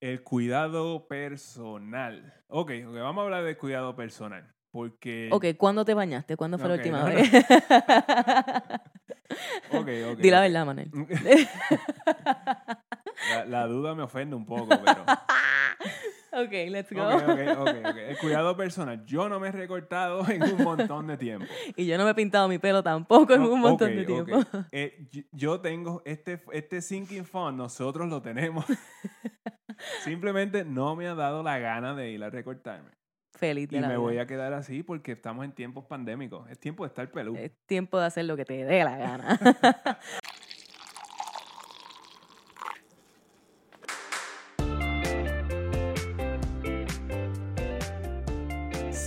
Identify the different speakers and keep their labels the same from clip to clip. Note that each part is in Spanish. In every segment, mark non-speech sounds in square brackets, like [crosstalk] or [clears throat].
Speaker 1: El cuidado personal. Ok, ok, vamos a hablar de cuidado personal. Porque.
Speaker 2: Ok, ¿cuándo te bañaste? ¿Cuándo fue la última
Speaker 1: no, [laughs] no.
Speaker 2: vez?
Speaker 1: Ok, ok.
Speaker 2: Di la verdad, Manuel. [laughs]
Speaker 1: La, la duda me ofende un poco, pero. [laughs]
Speaker 2: ok, let's go.
Speaker 1: Ok, ok, ok, ok. El cuidado personal. Yo no me he recortado [laughs] en un montón de tiempo.
Speaker 2: Y yo no me he pintado mi pelo tampoco en un montón de tiempo. [laughs]
Speaker 1: Eh, yo tengo este, este sinking fund, nosotros lo tenemos. [laughs] Simplemente no me ha dado la gana de ir a recortarme.
Speaker 2: Feliz de
Speaker 1: Y
Speaker 2: la
Speaker 1: me
Speaker 2: vida.
Speaker 1: voy a quedar así porque estamos en tiempos pandémicos. Es tiempo de estar peludo.
Speaker 2: Es tiempo de hacer lo que te dé la gana.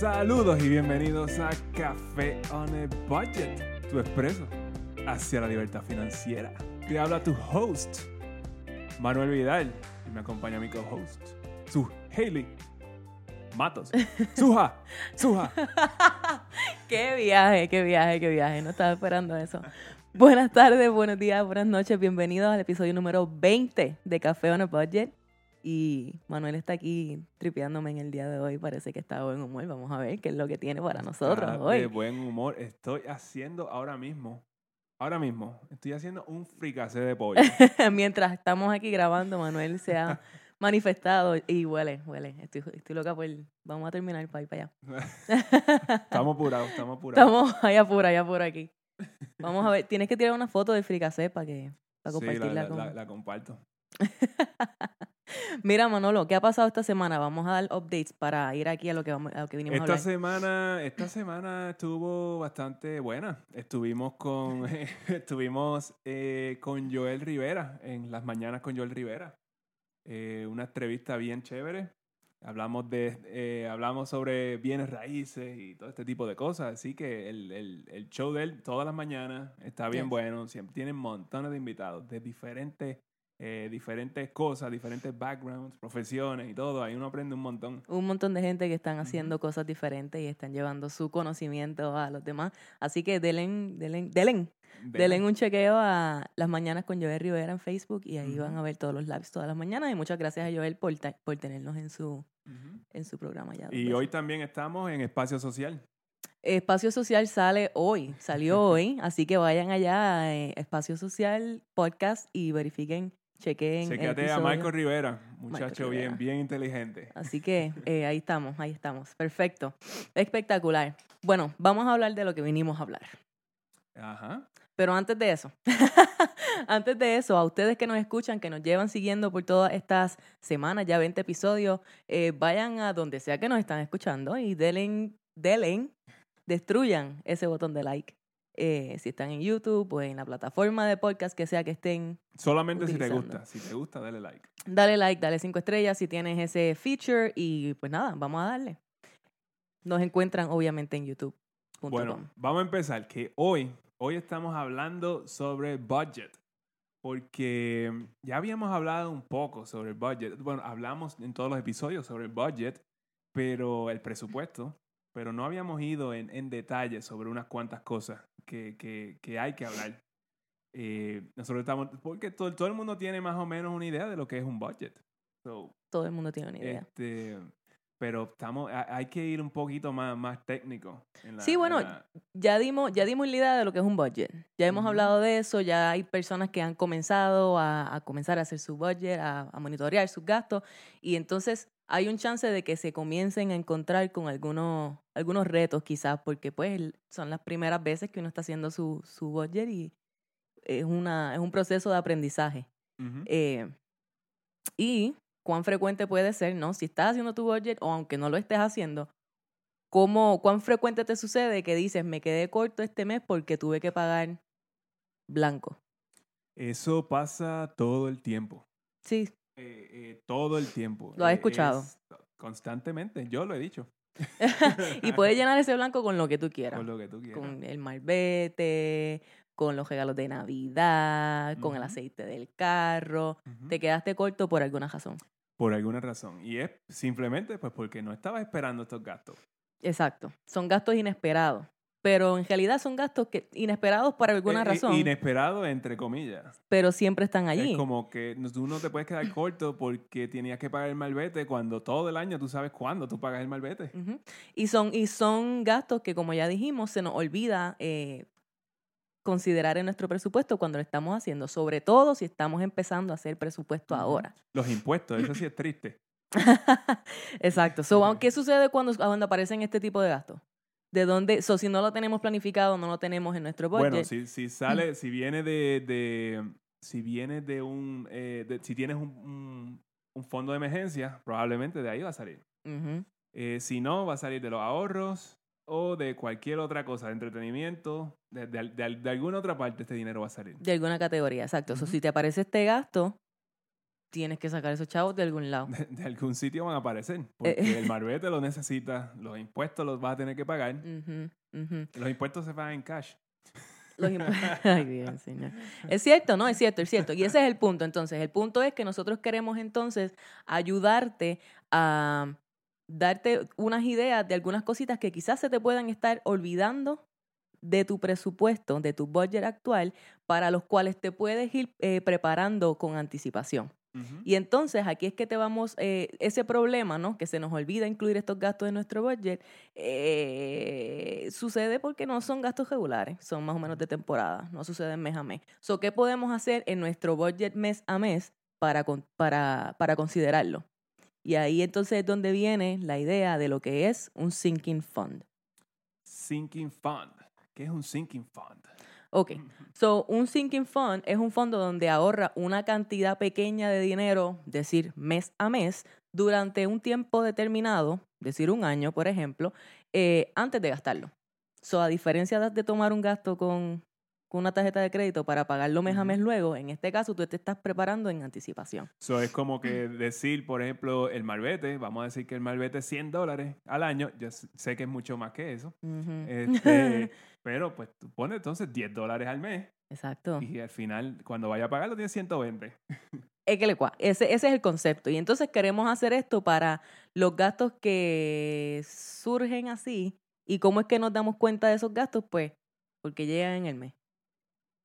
Speaker 1: Saludos y bienvenidos a Café on a Budget, tu expreso hacia la libertad financiera. Te habla tu host, Manuel Vidal, y me acompaña mi co-host, su Hailey Matos. [laughs] Suja, Suja. [laughs]
Speaker 2: qué viaje, qué viaje, qué viaje. No estaba esperando eso. Buenas tardes, buenos días, buenas noches. Bienvenidos al episodio número 20 de Café on a Budget. Y Manuel está aquí tripeándome en el día de hoy. Parece que está de buen humor. Vamos a ver qué es lo que tiene para nosotros
Speaker 1: Está
Speaker 2: hoy.
Speaker 1: De buen humor. Estoy haciendo ahora mismo, ahora mismo, estoy haciendo un fricacé de pollo. [laughs]
Speaker 2: Mientras estamos aquí grabando, Manuel se ha [laughs] manifestado y huele, huele. Estoy, estoy loca por... Vamos a terminar para ir para allá. [laughs]
Speaker 1: estamos apurados, estamos apurados.
Speaker 2: Estamos allá apura, allá por aquí. Vamos a ver, tienes que tirar una foto del fricacé para que para
Speaker 1: Sí, la,
Speaker 2: compartirla
Speaker 1: la-
Speaker 2: con...
Speaker 1: la- la comparto. [laughs]
Speaker 2: Mira, Manolo, ¿qué ha pasado esta semana? Vamos a dar updates para ir aquí a lo que vamos, a lo que vinimos
Speaker 1: Esta
Speaker 2: a hablar.
Speaker 1: semana, esta semana estuvo bastante buena. Estuvimos con, [laughs] estuvimos eh, con Joel Rivera en las mañanas con Joel Rivera. Eh, una entrevista bien chévere. Hablamos de, eh, hablamos sobre bienes raíces y todo este tipo de cosas. Así que el, el- el show de él todas las mañanas está bien
Speaker 2: Yes.
Speaker 1: bueno. Siempre tienen montones de invitados de diferentes, eh, diferentes cosas, diferentes backgrounds, profesiones y todo. Ahí uno aprende un montón.
Speaker 2: Un montón de gente que están haciendo cosas diferentes y están llevando su conocimiento a los demás. Así que denle, denle, denle un chequeo a Las Mañanas con Joel Rivera en Facebook y ahí van a ver todos los lives todas las mañanas. Y muchas gracias a Joel por, tenernos en su, en su programa ya.
Speaker 1: Y hoy también estamos en Espacio Social.
Speaker 2: Espacio Social sale hoy, salió [laughs] hoy, así que vayan allá a eh, Espacio Social Podcast y verifiquen, chequen.
Speaker 1: Chequéate a. Michael Rivera, muchacho
Speaker 2: Rivera.
Speaker 1: bien, bien inteligente.
Speaker 2: Así que eh, ahí estamos, ahí estamos. Perfecto. Espectacular. Bueno, vamos a hablar de lo que vinimos a hablar.
Speaker 1: Ajá.
Speaker 2: Pero antes de eso, [laughs] antes de eso, a ustedes que nos escuchan, que nos llevan siguiendo por todas estas semanas, ya 20 episodios, eh, vayan a donde sea que nos están escuchando y denle, denle, destruyan ese botón de like. Eh, si están en YouTube o en la plataforma de podcast que sea que estén,
Speaker 1: Solamente si te gusta. Si te gusta, dale like.
Speaker 2: dale like, dale cinco estrellas si tienes ese feature y pues nada, vamos a darle. Nos encuentran obviamente en YouTube.
Speaker 1: Bueno, vamos a empezar. Que hoy, hoy estamos hablando sobre budget. Porque ya habíamos hablado un poco sobre el budget. Bueno, hablamos en todos los episodios sobre el budget, pero el presupuesto. Pero no habíamos ido en, en detalle sobre unas cuantas cosas que, que, que hay que hablar. Eh, nosotros estamos, porque todo, todo el mundo tiene más o menos una idea de lo que es un budget. So,
Speaker 2: Todo el mundo tiene una idea.
Speaker 1: este, pero estamos, ha- hay que ir un poquito más, más técnico. en la-
Speaker 2: Sí,
Speaker 1: en
Speaker 2: bueno,
Speaker 1: la-
Speaker 2: ya dimos, ya dimos la idea de lo que es un budget. Ya hemos
Speaker 1: Ujú.
Speaker 2: hablado de eso, ya hay personas que han comenzado a, a comenzar a hacer su budget, a, a monitorear sus gastos, y entonces hay un chance de que se comiencen a encontrar con algunos, algunos retos quizás, porque pues son las primeras veces que uno está haciendo su, su budget y es, una, es un proceso de aprendizaje. Eh, y cuán frecuente puede ser, ¿no? Si estás haciendo tu budget o aunque no lo estés haciendo, ¿cómo, ¿cuán frecuente te sucede que dices, me quedé corto este mes porque tuve que pagar blanco?
Speaker 1: Eso pasa todo el tiempo.
Speaker 2: Sí,
Speaker 1: Eh, eh, todo el tiempo.
Speaker 2: Lo has escuchado.
Speaker 1: es constantemente. Yo lo he dicho. [laughs]
Speaker 2: y puedes llenar ese blanco con lo que tú quieras.
Speaker 1: Con lo que tú quieras.
Speaker 2: Con el malvete, con los regalos de Navidad, con el aceite del carro. Te quedaste corto por alguna razón.
Speaker 1: Por alguna razón. Y es simplemente pues porque no estabas esperando estos gastos.
Speaker 2: Exacto. Son gastos inesperados. Pero en realidad son gastos que inesperados por alguna
Speaker 1: Eh,
Speaker 2: razón,
Speaker 1: Inesperado, entre comillas.
Speaker 2: pero siempre están allí.
Speaker 1: Es como que tú no te puedes quedar corto porque tenías que pagar el malvete cuando todo el año tú sabes cuándo tú pagas el malvete.
Speaker 2: Y son, y son gastos que, como ya dijimos, se nos olvida eh, considerar en nuestro presupuesto cuando lo estamos haciendo, sobre todo si estamos empezando a hacer presupuesto ahora.
Speaker 1: Los impuestos, eso sí es triste. [laughs]
Speaker 2: Exacto. So. ¿Qué sucede cuando, cuando aparecen este tipo de gastos? ¿De dónde? So, si no lo tenemos planificado, no lo tenemos en nuestro budget.
Speaker 1: Bueno, si, si sale, si viene de, de- si viene de un, eh, de- si tienes un, un- un fondo de emergencia, probablemente de ahí va a salir. Eh, si no, va a salir de los ahorros o de cualquier otra cosa, de entretenimiento, de, de- de- alguna otra parte este dinero va a salir.
Speaker 2: De alguna categoría, exacto. So,
Speaker 1: Ujú.
Speaker 2: si te aparece este gasto, tienes que sacar esos chavos de algún lado.
Speaker 1: De, [laughs] de algún sitio van a aparecer, porque
Speaker 2: Eh.
Speaker 1: el [laughs] marbete lo necesita, los impuestos los vas a tener que pagar. Los impuestos se pagan en cash.
Speaker 2: Los [laughs] Ay, bien, señor. Es cierto, ¿no? Es cierto, es cierto. Y ese es el punto. Entonces, el punto es que nosotros queremos entonces ayudarte a darte unas ideas de algunas cositas que quizás se te puedan estar olvidando de tu presupuesto, de tu budget actual, para los cuales te puedes ir eh, preparando con anticipación. Y entonces aquí es que te vamos, eh, ese problema, ¿no? Que se nos olvida incluir estos gastos en nuestro budget, eh, sucede porque no son gastos regulares, son más o menos de temporada, no suceden mes a mes. So, ¿Qué podemos hacer en nuestro budget mes a mes para, para, para considerarlo? Y ahí entonces es donde viene la idea de lo que es un sinking fund.
Speaker 1: Sinking Fund. ¿Qué es un Sinking Fund?
Speaker 2: Ok, so un sinking fund es un fondo donde ahorra una cantidad pequeña de dinero, decir mes a mes, durante un tiempo determinado, decir un año, por ejemplo, eh, antes de gastarlo. So, a diferencia de, de tomar un gasto con, con una tarjeta de crédito para pagarlo mes a mes luego, en este caso tú te estás preparando en anticipación.
Speaker 1: So, es como que decir, por ejemplo, el malvete, vamos a decir que el malvete es 100 dólares al año, yo sé que es mucho más que eso, este, [laughs] pero pues tú pones entonces 10 dólares al mes
Speaker 2: Exacto.
Speaker 1: y al final, cuando vaya a pagarlo, tienes 120.
Speaker 2: Es que le cua- Ese, ese es el concepto. Y entonces queremos hacer esto para los gastos que surgen así. ¿Y cómo es que nos damos cuenta de esos gastos? Pues porque llegan en el mes.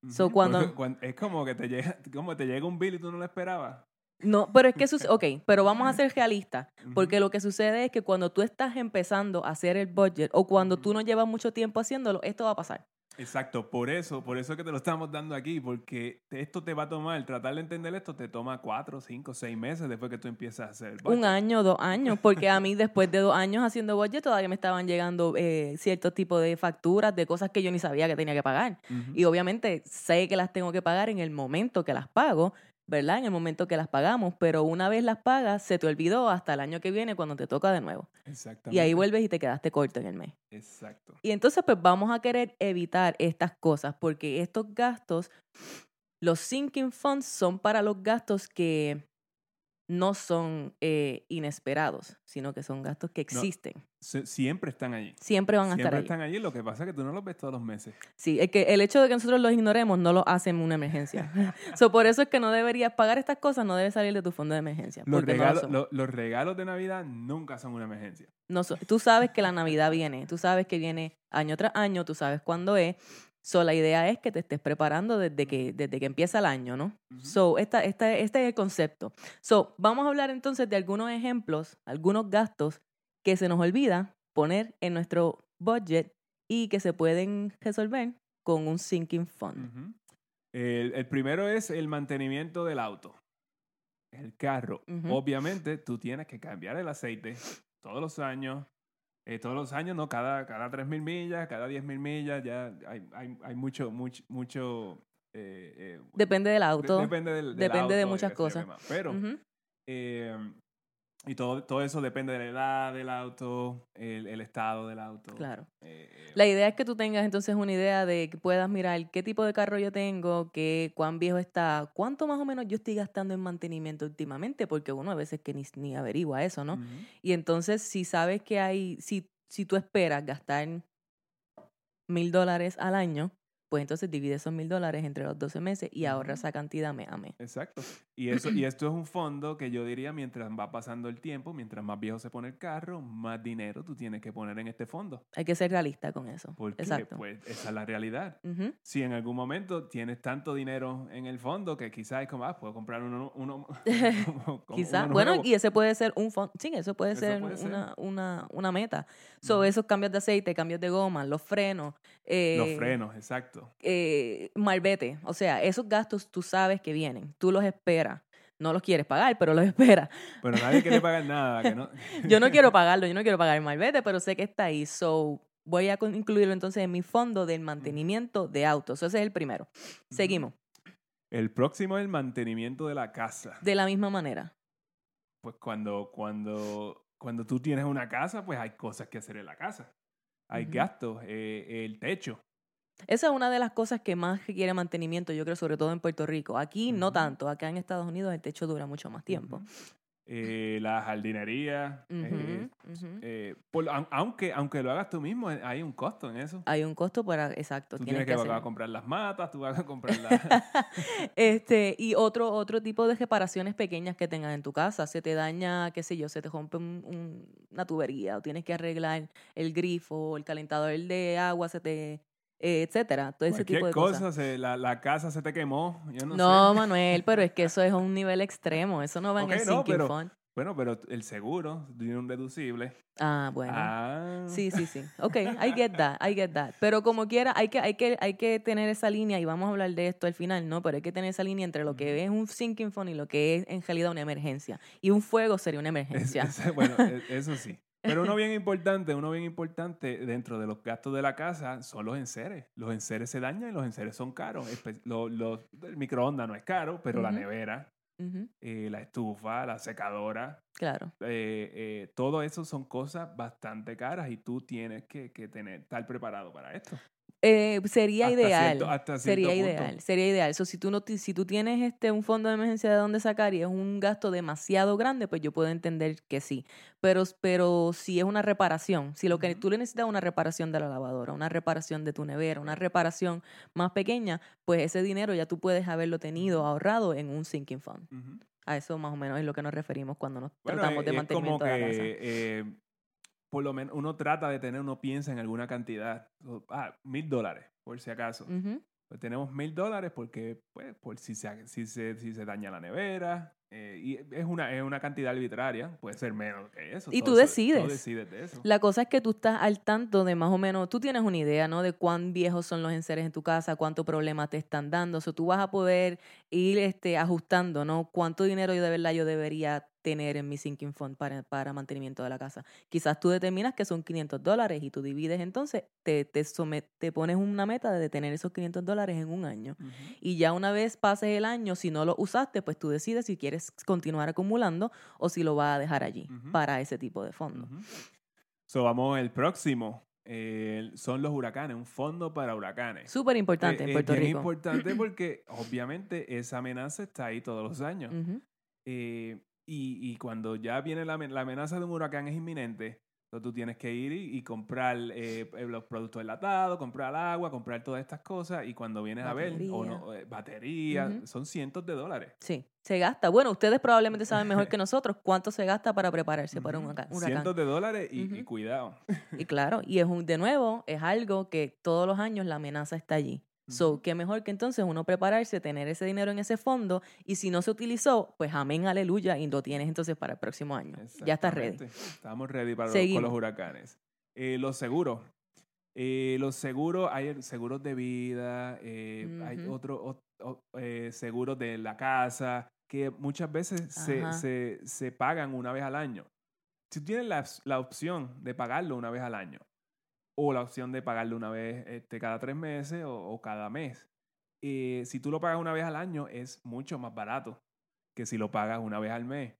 Speaker 2: So, cuando- [laughs]
Speaker 1: es como que te llega, como te llega un bill y tú no lo esperabas.
Speaker 2: No, pero es que sucede. Ok, pero vamos a ser realistas. Porque lo que sucede es que cuando tú estás empezando a hacer el budget o cuando tú no llevas mucho tiempo haciéndolo, esto va a pasar.
Speaker 1: Exacto, por eso, por eso es que te lo estamos dando aquí, porque esto te va a tomar, tratar de entender esto te toma cuatro, cinco, seis meses después que tú empiezas a hacer budget.
Speaker 2: Un año, dos años, porque a mí después de dos años haciendo budget todavía me estaban llegando eh, ciertos tipos de facturas de cosas que yo ni sabía que tenía que pagar. Y obviamente sé que las tengo que pagar en el momento que las pago, ¿verdad? En el momento que las pagamos, pero una vez las pagas, se te olvidó hasta el año que viene cuando te toca de nuevo.
Speaker 1: Exactamente.
Speaker 2: Y ahí vuelves y te quedaste corto en el mes.
Speaker 1: Exacto.
Speaker 2: Y entonces pues vamos a querer evitar estas cosas porque estos gastos, los sinking funds son para los gastos que no son eh, inesperados, sino que son gastos que existen.
Speaker 1: Siempre están allí.
Speaker 2: Siempre van a
Speaker 1: Siempre
Speaker 2: estar ahí.
Speaker 1: están allí, lo que pasa es que tú no los ves todos los meses.
Speaker 2: Sí, es que el hecho de que nosotros los ignoremos no lo hace en una emergencia. [laughs] so, por eso es que no deberías pagar estas cosas, no debe salir de tu fondo de emergencia.
Speaker 1: Los
Speaker 2: no lo
Speaker 1: lo- los regalos de Navidad nunca son una emergencia.
Speaker 2: No tú sabes que la Navidad viene, tú sabes que viene año tras año, tú sabes cuándo es. So, la idea es que te estés preparando desde que, desde que empieza el año, ¿no? So, esta, esta, este es el concepto. So, vamos a hablar entonces de algunos ejemplos, algunos gastos que se nos olvida poner en nuestro budget y que se pueden resolver con un sinking fund.
Speaker 1: El, el primero es el mantenimiento del auto. El carro. Obviamente, tú tienes que cambiar el aceite todos los años. Eh, todos los años, ¿no? Cada, cada 3.000 millas, cada 10.000 millas, ya hay, hay, hay mucho, mucho, mucho... eh, eh,
Speaker 2: Depende del
Speaker 1: de-
Speaker 2: auto.
Speaker 1: depende del, del
Speaker 2: depende de
Speaker 1: auto
Speaker 2: muchas cosas.
Speaker 1: Pero, y todo, todo eso depende de la edad del auto, el, el estado del auto.
Speaker 2: Claro.
Speaker 1: Eh,
Speaker 2: La idea es que tú tengas entonces una idea de que puedas mirar qué tipo de carro yo tengo, qué, cuán viejo está, cuánto más o menos yo estoy gastando en mantenimiento últimamente, porque uno a veces que ni, ni averigua eso, ¿no? Y entonces si sabes que hay, si, si tú esperas gastar mil dólares al año, pues entonces divide esos mil dólares entre los 12 meses y ahorra esa cantidad mes a mes.
Speaker 1: Exacto. Y, eso, y [clears throat] esto es un fondo que yo diría mientras va pasando el tiempo, mientras más viejo se pone el carro, más dinero tú tienes que poner en este fondo.
Speaker 2: Hay que ser realista con eso.
Speaker 1: Porque
Speaker 2: Exacto.
Speaker 1: pues esa es la realidad. Si en algún momento tienes tanto dinero en el fondo que quizás es como, ah, puedo comprar uno, uno, [laughs] [laughs]
Speaker 2: Quizás, bueno, y ese puede ser un fondo, sí, eso puede
Speaker 1: Eso
Speaker 2: ser,
Speaker 1: puede ser.
Speaker 2: Una, una, una meta. So,
Speaker 1: Ujú.
Speaker 2: esos cambios de aceite, cambios de goma, los frenos, eh,
Speaker 1: Los frenos, exacto.
Speaker 2: Eh, malvete, o sea, esos gastos tú sabes que vienen, tú los esperas. No los quieres pagar, pero los [laughs] esperas.
Speaker 1: Pero nadie quiere pagar nada. Que no... [laughs]
Speaker 2: Yo no quiero pagarlo, yo no quiero pagar el malvete, pero sé que está ahí. So, voy a incluirlo entonces en mi fondo del mantenimiento de autos. Ese es el primero. Seguimos.
Speaker 1: El próximo es el mantenimiento de la casa.
Speaker 2: De la misma manera.
Speaker 1: Pues cuando, cuando, cuando tú tienes una casa, pues hay cosas que hacer en la casa. Hay gastos, eh, el techo.
Speaker 2: Esa es una de las cosas que más requiere mantenimiento, yo creo, sobre todo en Puerto Rico. Aquí no tanto, acá en Estados Unidos el techo dura mucho más tiempo.
Speaker 1: Ujú. Eh, la jardinería. eh, eh, por- aunque, aunque lo hagas tú mismo, eh, hay un costo en eso.
Speaker 2: Hay un costo para, exacto,
Speaker 1: Tú
Speaker 2: tienes
Speaker 1: tienes que,
Speaker 2: que
Speaker 1: a comprar las matas, tú vas a comprar las... [laughs]
Speaker 2: este, y otro, otro tipo de reparaciones pequeñas que tengas en tu casa. Se te daña, qué sé yo, se te rompe un- un- una tubería o tienes que arreglar el grifo, el calentador de agua, se te, etcétera. Todo ese tipo de
Speaker 1: cosa,
Speaker 2: cosas.
Speaker 1: se- la, la casa se te quemó, yo no,
Speaker 2: No,
Speaker 1: sé.
Speaker 2: Manuel, pero es que eso es a un nivel [laughs] extremo. Eso no va en el
Speaker 1: no,
Speaker 2: sinking
Speaker 1: pero-
Speaker 2: fund.
Speaker 1: Bueno, pero el seguro tiene un deducible.
Speaker 2: Ah, bueno.
Speaker 1: Ah.
Speaker 2: Sí, sí, sí. Ok, I get that, I get that. Pero como quiera, hay que, hay que, hay que tener esa línea, y vamos a hablar de esto al final, ¿no? Pero hay que tener esa línea entre lo que es un sinking fund y lo que es en realidad una emergencia. Y un fuego sería una emergencia.
Speaker 1: es- bueno, e- eso sí. Pero uno [laughs] bien importante, uno bien importante dentro de los gastos de la casa son los enseres. Los enseres se dañan y los enseres son caros. Espe- lo- lo- el microondas no es caro, pero la nevera, eh, la estufa, la secadora,
Speaker 2: claro.
Speaker 1: eh, eh, todo eso son cosas bastante caras y tú tienes que, que tener, estar preparado para esto.
Speaker 2: Eh, sería
Speaker 1: Hasta
Speaker 2: ideal.
Speaker 1: cierto- hasta
Speaker 2: sería
Speaker 1: punto.
Speaker 2: ideal. Sería ideal. So, si tú no si tú tienes este un fondo de emergencia de dónde sacar y es un gasto demasiado grande, pues yo puedo entender que sí. Pero, pero si es una reparación, si lo que
Speaker 1: Ujú.
Speaker 2: tú le necesitas es una reparación de la lavadora, una reparación de tu nevera, una reparación más pequeña, pues ese dinero ya tú puedes haberlo tenido ahorrado en un sinking fund. A eso más o menos es lo que nos referimos cuando nos
Speaker 1: Bueno,
Speaker 2: tratamos
Speaker 1: eh,
Speaker 2: de
Speaker 1: como
Speaker 2: mantenimiento de la casa.
Speaker 1: eh, por lo menos uno trata de tener, uno piensa en alguna cantidad. Ah, mil dólares, por si acaso. Pues tenemos mil dólares porque, pues, por si se, si se, si se daña la nevera. eh, y es una, es una cantidad arbitraria, puede ser menos que eso.
Speaker 2: Y
Speaker 1: todo
Speaker 2: tú
Speaker 1: eso- todo
Speaker 2: decides.
Speaker 1: decides de eso.
Speaker 2: La cosa es que tú estás al tanto de más o menos, tú tienes una idea, ¿no? De cuán viejos son los enseres en tu casa, cuánto problema te están dando. O sea, tú vas a poder ir este, ajustando, ¿no? Cuánto dinero yo de verdad yo debería tener en mi sinking fund para, para mantenimiento de la casa. Quizás tú determinas que son 500 dólares y tú divides entonces, te, te, somet- te pones una meta de tener esos 500 dólares en un año. Y ya una vez pases el año, si no lo usaste, pues tú decides si quieres continuar acumulando o si lo vas a dejar allí para ese tipo de fondo.
Speaker 1: So, vamos al próximo. Eh, son los huracanes, un fondo para huracanes.
Speaker 2: Súper importante
Speaker 1: Eh,
Speaker 2: en
Speaker 1: es
Speaker 2: Puerto
Speaker 1: bien
Speaker 2: Rico.
Speaker 1: importante [clears throat] porque obviamente esa amenaza está ahí todos los años.
Speaker 2: Ujú.
Speaker 1: Eh, y, y cuando ya viene la, la amenaza de un huracán es inminente, entonces tú tienes que ir y, y comprar eh, eh, los productos enlatados, comprar agua, comprar todas estas cosas y cuando vienes a ver, o
Speaker 2: Batería.
Speaker 1: no, eh, batería, son cientos de dólares.
Speaker 2: Sí, se gasta. Bueno, ustedes probablemente saben mejor que [laughs] nosotros cuánto se gasta para prepararse para un huracán.
Speaker 1: Cientos de dólares y, y cuidado.
Speaker 2: Y claro, y es un, de nuevo, es algo que todos los años la amenaza está allí. So, qué mejor que entonces uno prepararse, tener ese dinero en ese fondo y si no se utilizó, pues amén, aleluya, y lo tienes entonces para el próximo año. Ya está ready.
Speaker 1: Estamos ready para los, con
Speaker 2: Seguimos.
Speaker 1: los huracanes. Eh, los seguros. Eh, los seguros, hay seguros de vida, eh, hay otros seguros de la casa, que muchas veces se, se, se pagan una vez al año. Si tú tienes la, la opción de pagarlo una vez al año, o la opción de pagarlo una vez este, cada tres meses o, o cada mes, eh, si tú lo pagas una vez al año es mucho más barato que si lo pagas una vez al mes.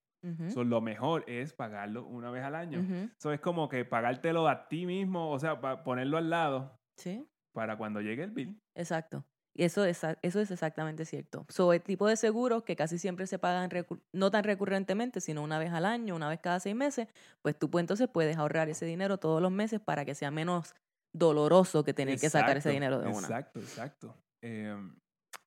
Speaker 1: So, lo mejor es pagarlo una vez al año. Eso es como que pagártelo a ti mismo, o sea, pa- ponerlo al lado
Speaker 2: Sí.
Speaker 1: para cuando llegue el bill.
Speaker 2: Exacto. Y eso es, eso es exactamente cierto. Sobre el tipo de seguros que casi siempre se pagan no tan recurrentemente, sino una vez al año, una vez cada seis meses, pues tú pues, entonces puedes ahorrar ese dinero todos los meses para que sea menos, doloroso que tener que sacar ese dinero de una.
Speaker 1: Exacto, exacto. Em,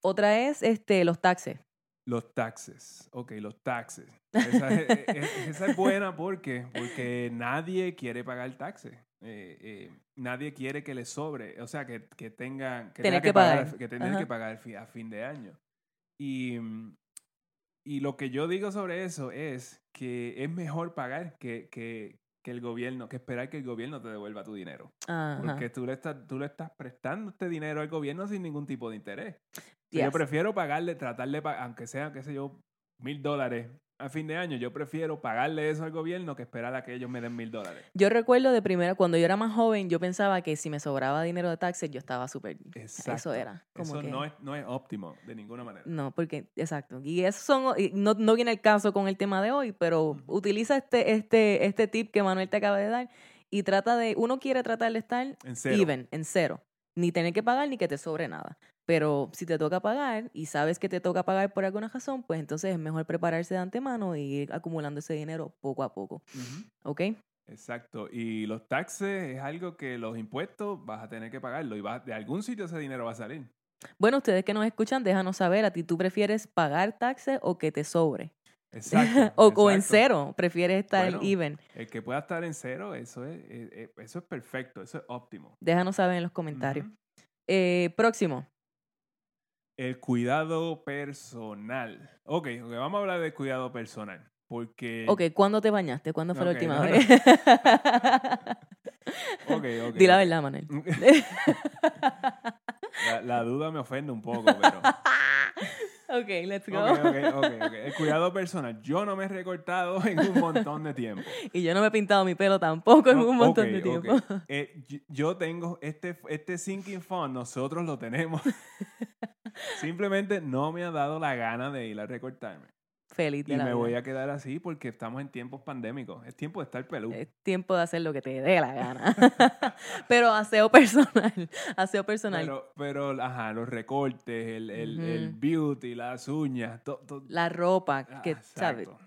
Speaker 2: Otra es este, los taxes.
Speaker 1: Los taxes. Ok, los taxes. Esa es, e- e- esa es buena porque, porque nadie quiere pagar taxes. Eh, eh, nadie quiere que le sobre, o sea, que, que tenga que,
Speaker 2: Tener
Speaker 1: tenga
Speaker 2: que
Speaker 1: pagar,
Speaker 2: pagar.
Speaker 1: que que pagar a fin de año. Y, mm, y lo que yo digo sobre eso es que es mejor pagar que, que, que el gobierno, que esperar que el gobierno te devuelva tu dinero.
Speaker 2: Ajá.
Speaker 1: Porque tú le, estás, tú le estás prestando este dinero al gobierno sin ningún tipo de interés. So, Yo
Speaker 2: Yes.
Speaker 1: prefiero pagarle, tratarle, aunque sea, qué sé yo, mil dólares a fin de año, yo prefiero pagarle eso al gobierno que esperar a que ellos me den mil dólares.
Speaker 2: Yo recuerdo de primera, cuando yo era más joven, yo pensaba que si me sobraba dinero de taxes, yo estaba súper... Eso era. Como
Speaker 1: Eso
Speaker 2: que,
Speaker 1: no, es, no es óptimo de ninguna manera.
Speaker 2: No, porque, exacto. Y eso son, no, no viene el caso con el tema de hoy, pero
Speaker 1: Ujú.
Speaker 2: utiliza este, este, este tip que Manuel te acaba de dar y trata de, uno quiere tratar de estar
Speaker 1: En cero.
Speaker 2: even, en cero. Ni tener que pagar ni que te sobre nada. Pero si te toca pagar y sabes que te toca pagar por alguna razón, pues entonces es mejor prepararse de antemano y ir acumulando ese dinero poco a poco. ¿Ok?
Speaker 1: Exacto. Y los taxes es algo que los impuestos vas a tener que pagarlo y vas, de algún sitio ese dinero va a salir.
Speaker 2: Bueno, ustedes que nos escuchan, déjanos saber, ¿a ti tú prefieres pagar taxes o que te sobre?
Speaker 1: Exacto. [laughs]
Speaker 2: o, o en
Speaker 1: exacto.
Speaker 2: cero, prefieres estar
Speaker 1: Bueno.
Speaker 2: even.
Speaker 1: El que pueda estar en cero, eso es, eh, eh, eso es perfecto, eso es óptimo.
Speaker 2: Déjanos saber en los comentarios. Eh, próximo.
Speaker 1: El cuidado personal. Ok, ok, vamos a hablar del cuidado personal. Porque.
Speaker 2: Ok, ¿cuándo te bañaste? ¿Cuándo fue la última
Speaker 1: no, no.
Speaker 2: vez? [laughs]
Speaker 1: Ok, ok.
Speaker 2: Di la verdad, Manuel. [laughs]
Speaker 1: la, la duda me ofende un poco, pero. [laughs]
Speaker 2: ok, let's go.
Speaker 1: Ok, ok, ok, ok. El cuidado personal. Yo no me he recortado en un montón de tiempo. [laughs]
Speaker 2: Y yo no me he pintado mi pelo tampoco en
Speaker 1: No,
Speaker 2: un montón de tiempo. [laughs]
Speaker 1: Eh, yo tengo este, este sinking fund, nosotros lo tenemos. [laughs] Simplemente no me ha dado la gana de ir a recortarme.
Speaker 2: Feliz de
Speaker 1: Y
Speaker 2: la
Speaker 1: me
Speaker 2: vida.
Speaker 1: voy a quedar así porque estamos en tiempos pandémicos. Es tiempo de estar peludo.
Speaker 2: Es tiempo de hacer lo que te dé la gana. [laughs] Pero aseo personal. [laughs] Aseo personal.
Speaker 1: Pero, pero, ajá, los recortes, el, el, beauty, las uñas, todo.
Speaker 2: la ropa,
Speaker 1: Ah,
Speaker 2: que.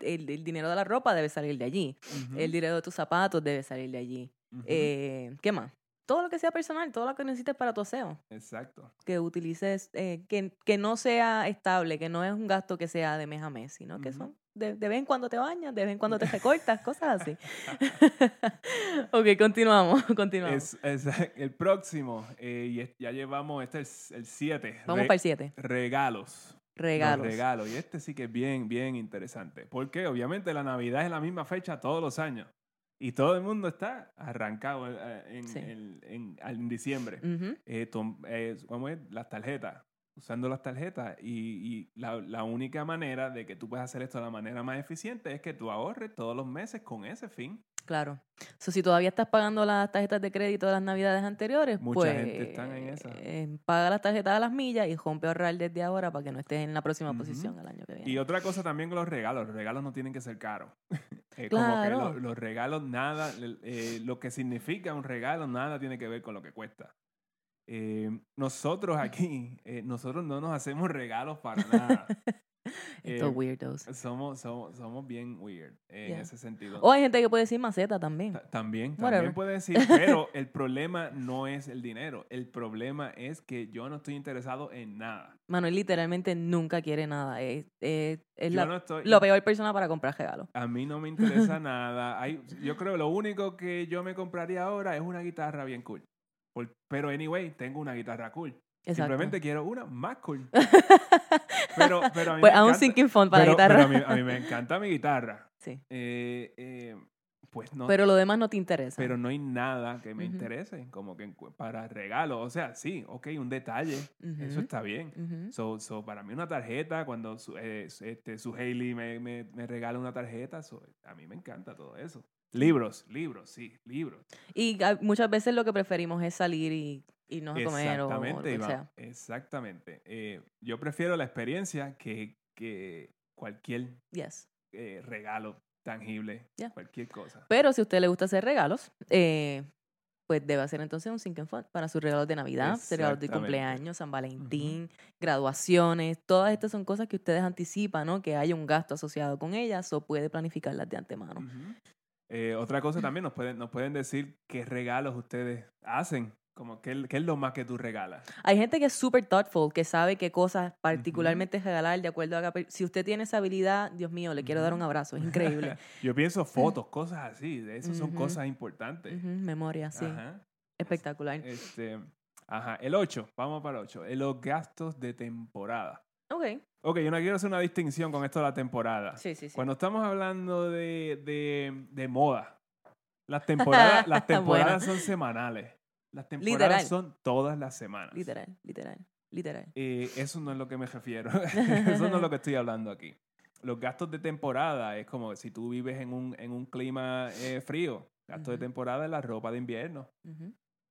Speaker 2: El, el dinero de la ropa debe salir de allí. El dinero de tus zapatos debe salir de allí. Eh, ¿Qué más? Todo lo que sea personal, todo lo que necesites para tu aseo.
Speaker 1: Exacto.
Speaker 2: Que utilices, eh, que, que no sea estable, que no es un gasto que sea de mes a mes, sino que son de, de vez en cuando te bañas, de vez en cuando te [laughs] recortas, cosas así. [laughs] ok, continuamos, [laughs] continuamos.
Speaker 1: Es, es el próximo, eh, y ya llevamos, este es el 7.
Speaker 2: Vamos para el 7.
Speaker 1: Regalos. Los
Speaker 2: Regalos.
Speaker 1: regalos. Y este sí que es bien, bien interesante. Porque obviamente la Navidad es la misma fecha todos los años. Y todo el mundo está arrancado eh, en,
Speaker 2: Sí.
Speaker 1: en- en- en diciembre. Eh, tom- eh, ¿cómo es? las tarjetas, usando las tarjetas. Y, y la, la única manera de que tú puedas hacer esto de la manera más eficiente es que tú ahorres todos los meses con ese fin.
Speaker 2: Claro. So, si todavía estás pagando las tarjetas de crédito de las navidades anteriores,
Speaker 1: Mucha
Speaker 2: pues
Speaker 1: gente están en esa.
Speaker 2: eh, paga las tarjetas a las millas y rompe ahorrar desde ahora para que no estés en la próxima posición el año que viene.
Speaker 1: Y otra cosa también con los regalos, los regalos no tienen que ser caros. [laughs] Eh, Como
Speaker 2: Claro.
Speaker 1: que lo- los regalos nada, eh, lo que significa un regalo nada tiene que ver con lo que cuesta. Eh, nosotros [laughs] aquí, nosotros no nos hacemos regalos para [laughs] nada. [laughs]
Speaker 2: Estos
Speaker 1: Eh,
Speaker 2: weirdos.
Speaker 1: somos, somos, somos bien weird eh, en
Speaker 2: Yeah.
Speaker 1: ese sentido.
Speaker 2: O hay gente que puede decir maceta también.
Speaker 1: Ta- También,
Speaker 2: Whatever.
Speaker 1: también puede decir, pero [laughs] el problema no es el dinero, el problema es que yo no estoy interesado en nada.
Speaker 2: Manuel literalmente nunca quiere nada. Es, es- es la,
Speaker 1: no estoy,
Speaker 2: lo peor persona para comprar regalos.
Speaker 1: a mí no me interesa [laughs] nada. Hay, yo creo que lo único que yo me compraría ahora es una guitarra bien cool. Por- pero anyway, tengo una guitarra cool.
Speaker 2: Exacto.
Speaker 1: Simplemente quiero una más cool. [laughs] Pero, pero a mí
Speaker 2: pues
Speaker 1: me
Speaker 2: a un
Speaker 1: encanta-
Speaker 2: sinking fund para
Speaker 1: pero-
Speaker 2: la guitarra.
Speaker 1: pero a, mí, a mí me encanta mi guitarra.
Speaker 2: sí.
Speaker 1: Eh, eh, pues no,
Speaker 2: Pero lo demás no te interesa.
Speaker 1: pero no hay nada que me
Speaker 2: Ujú.
Speaker 1: interese como que para regalo. O sea, sí, ok, un detalle, eso está bien. So, so, para mí una tarjeta, cuando su, eh, este, su Hailey me, me, me regala una tarjeta, so, a mí me encanta todo eso. Libros, libros, sí, libros.
Speaker 2: Y ah, muchas veces lo que preferimos es salir y irnos a comer o, o lo
Speaker 1: Exactamente,
Speaker 2: que
Speaker 1: Iván,
Speaker 2: sea.
Speaker 1: exactamente. Eh, yo prefiero la experiencia que, que cualquier
Speaker 2: Yes.
Speaker 1: eh, regalo tangible,
Speaker 2: Ya.
Speaker 1: cualquier cosa.
Speaker 2: Pero si a usted le gusta hacer regalos, eh, pues debe hacer entonces un Sync and Fun para sus regalos de Navidad, regalos de cumpleaños, San Valentín, graduaciones. Todas estas son cosas que ustedes anticipan, ¿no? Que hay un gasto asociado con ellas o puede planificarlas de antemano.
Speaker 1: Ujú. Eh, otra cosa también, nos pueden, nos pueden decir qué regalos ustedes hacen Como, ¿qué, es- qué es lo más que tú regalas?
Speaker 2: Hay gente que es súper thoughtful, que sabe qué cosas particularmente regalar de acuerdo a... Si usted tiene esa habilidad, Dios mío, le quiero dar un abrazo, es [laughs] increíble.
Speaker 1: Yo pienso [laughs] fotos, cosas así. De eso son cosas importantes.
Speaker 2: Memoria, sí.
Speaker 1: Ajá.
Speaker 2: Espectacular.
Speaker 1: Este, ajá. El 8, vamos para el 8. Los gastos de temporada.
Speaker 2: Ok.
Speaker 1: Ok, yo no quiero hacer una distinción con esto de la temporada.
Speaker 2: Sí, sí, sí.
Speaker 1: Cuando estamos hablando de, de, de moda, las temporadas, [laughs] las temporadas son semanales. Las temporadas
Speaker 2: Literal.
Speaker 1: son todas las semanas.
Speaker 2: Literal, literal, literal.
Speaker 1: Eh, eso no es lo que me refiero. [laughs] [laughs] eso no es lo que estoy hablando aquí. Los gastos de temporada es como si tú vives en un, en un clima eh, frío. Gasto de
Speaker 2: Ujú.
Speaker 1: temporada es la ropa de invierno.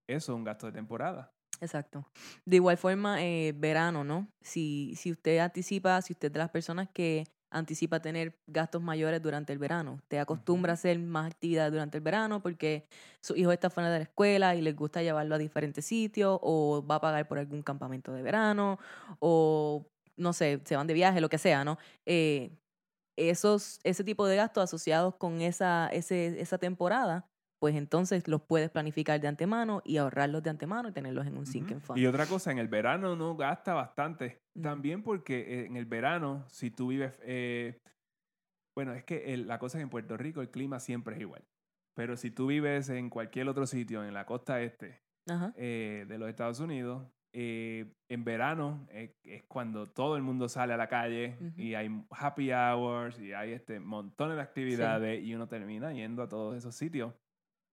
Speaker 1: Eso es un gasto de temporada.
Speaker 2: Exacto. De igual forma, eh, verano, ¿no? Si, si usted anticipa, si usted es de las personas que anticipa tener gastos mayores durante el verano, usted acostumbra a hacer más actividades durante el verano porque su hijo está fuera de la escuela y les gusta llevarlo a diferentes sitios o va a pagar por algún campamento de verano o, no sé, se van de viaje, lo que sea, ¿no? Eh, esos, ese tipo de gastos asociados con esa, ese, esa temporada, pues entonces los puedes planificar de antemano y ahorrarlos de antemano y tenerlos en un
Speaker 1: Ujú.
Speaker 2: fund.
Speaker 1: Y otra cosa, en el verano uno gasta bastante. También porque eh, en el verano, si tú vives... eh, bueno, es que el- la cosa es que en Puerto Rico el clima siempre es igual. Pero si tú vives en cualquier otro sitio, en la costa este eh, de los Estados Unidos, eh, en verano eh, es cuando todo el mundo sale a la calle y hay happy hours y hay este montones de actividades y uno termina yendo a todos esos sitios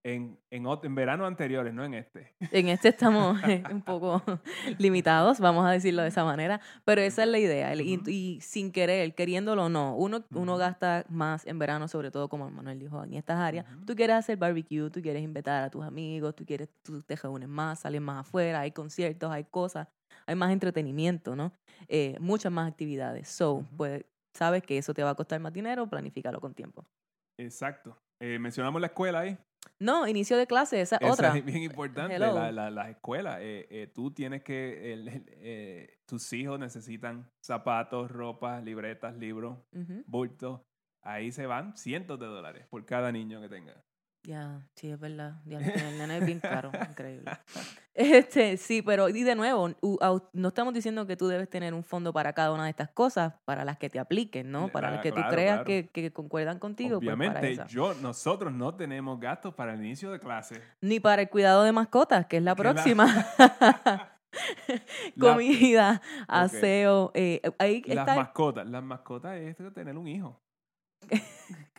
Speaker 1: en, en, verano anteriores, no en este.
Speaker 2: En este estamos [laughs] eh, un poco [laughs] limitados, vamos a decirlo de esa manera, pero esa es la idea. el- y, sin querer, queriéndolo o no, uno, uno gasta más en verano, sobre todo como Manuel dijo, en estas áreas. Tú quieres hacer barbecue, tú quieres invitar a tus amigos, tú quieres, tú te reúnes más, sales más afuera, hay conciertos, hay cosas, hay más entretenimiento, ¿no? Eh, muchas más actividades. So, pues, sabes que eso te va a costar más dinero, planifícalo con tiempo.
Speaker 1: Exacto. Eh, mencionamos la escuela ahí.
Speaker 2: No, inicio de clase, esa,
Speaker 1: Esa
Speaker 2: otra.
Speaker 1: es bien importante, la, la- las escuelas. Eh, eh, tú tienes que, el- el- eh, tus hijos necesitan zapatos, ropa, libretas, libros,
Speaker 2: Ujú.
Speaker 1: bultos. Ahí se van cientos de dólares por cada niño que tenga.
Speaker 2: Ya, sí, es verdad. Ya, el nene es bien caro, [laughs] increíble. Este, sí, pero y de nuevo, no estamos diciendo que tú debes tener un fondo para cada una de estas cosas, para las que te apliquen, ¿no? Para
Speaker 1: La-
Speaker 2: las que tú
Speaker 1: claro,
Speaker 2: creas
Speaker 1: claro.
Speaker 2: que, que concuerdan contigo, pues para
Speaker 1: Obviamente, yo, nosotros no tenemos gastos para el inicio de clase.
Speaker 2: Ni para el cuidado de mascotas, que es la próxima. [laughs] [laughs]
Speaker 1: La-
Speaker 2: Comida, aseo, eh, ahí
Speaker 1: Las
Speaker 2: está.
Speaker 1: mascotas. Las mascotas es tener un hijo.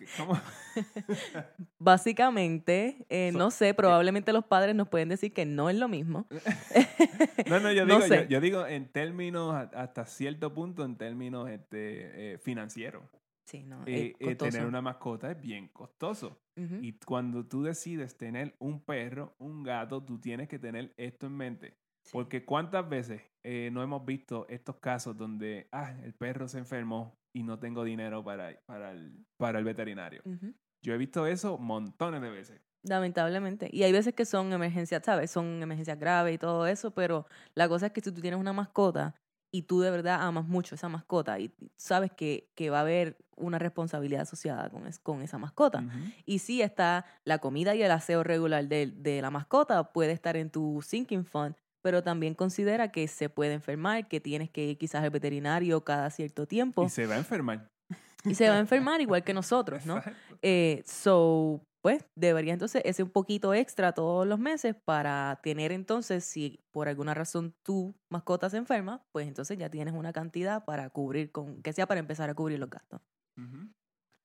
Speaker 1: ¿Qué- ¿Cómo? [laughs]
Speaker 2: Básicamente, eh,
Speaker 1: So-
Speaker 2: no sé, probablemente los padres nos pueden decir que no es lo mismo. [laughs]
Speaker 1: No, no, yo [laughs] digo, yo,
Speaker 2: sé.
Speaker 1: yo digo en términos, hasta cierto punto, en términos este, eh, financieros.
Speaker 2: Sí, no,
Speaker 1: Eh, eh, tener una mascota es bien costoso. Y cuando tú decides tener un perro, un gato, tú tienes que tener esto en mente.
Speaker 2: Sí.
Speaker 1: Porque cuántas veces eh, no hemos visto estos casos donde, ah, el perro se enfermó y no tengo dinero para, para, el, para el veterinario.
Speaker 2: Ujú.
Speaker 1: Yo he visto eso montones de veces.
Speaker 2: Lamentablemente. Y hay veces que son emergencias, ¿sabes? Son emergencias graves y todo eso, pero la cosa es que si tú tienes una mascota y tú de verdad amas mucho esa mascota y sabes que, que va a haber una responsabilidad asociada con, es- con esa mascota.
Speaker 1: Ujú.
Speaker 2: Y sí está la comida y el aseo regular de, de la mascota puede estar en tu sinking fund, pero también considera que se puede enfermar, que tienes que ir quizás al veterinario cada cierto tiempo
Speaker 1: Y se va a enfermar.
Speaker 2: y se va a [laughs] enfermar igual que nosotros, ¿no? Eh, so, pues debería entonces ese un poquito extra todos los meses para tener entonces, si por alguna razón tu mascota se enferma, pues entonces ya tienes una cantidad para cubrir, con que sea para empezar a cubrir los gastos.